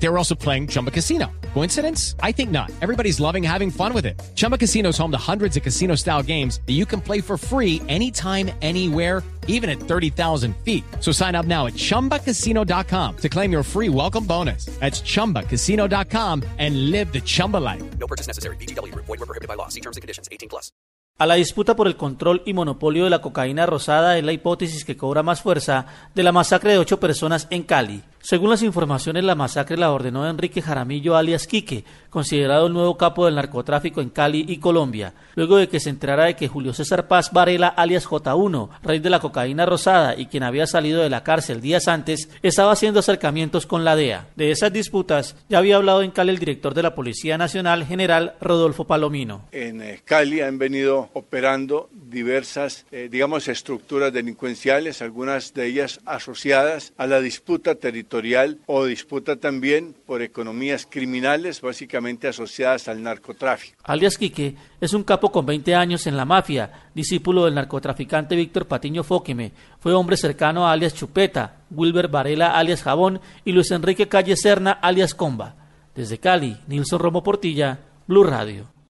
They were also playing Chumba Casino. Coincidence? I think not. Everybody's loving having fun with it. Chumba Casino is home to hundreds of casino style games that you can play for free anytime, anywhere, even at 30,000 feet. So sign up now at chumbacasino.com to claim your free welcome bonus. That's chumbacasino.com and live the Chumba life. No purchase necessary. BGW. Void were prohibited by law. See terms and conditions. 18 plus. A la disputa por el control y monopolio de la cocaína rosada es la hipótesis que cobra más fuerza de la masacre de ocho personas en Cali. Según las informaciones, la masacre la ordenó Enrique Jaramillo alias Quique, considerado el nuevo capo del narcotráfico en Cali y Colombia, luego de que se enterara de que Julio César Paz Varela alias J1, rey de la cocaína rosada y quien había salido de la cárcel días antes, estaba haciendo acercamientos con la DEA. De esas disputas ya había hablado en Cali el director de la Policía Nacional, general Rodolfo Palomino. En eh, Cali han venido operando diversas, eh, digamos, estructuras delincuenciales, algunas de ellas asociadas a la disputa territorial o disputa también por economías criminales básicamente asociadas al narcotráfico. Alias Quique es un capo con 20 años en la mafia, discípulo del narcotraficante Víctor Patiño Fóqueme. Fue hombre cercano a alias Chupeta, Wilber Varela alias Jabón y Luis Enrique Calle Serna alias Comba. Desde Cali, Nilson Romo Portilla, Blue Radio.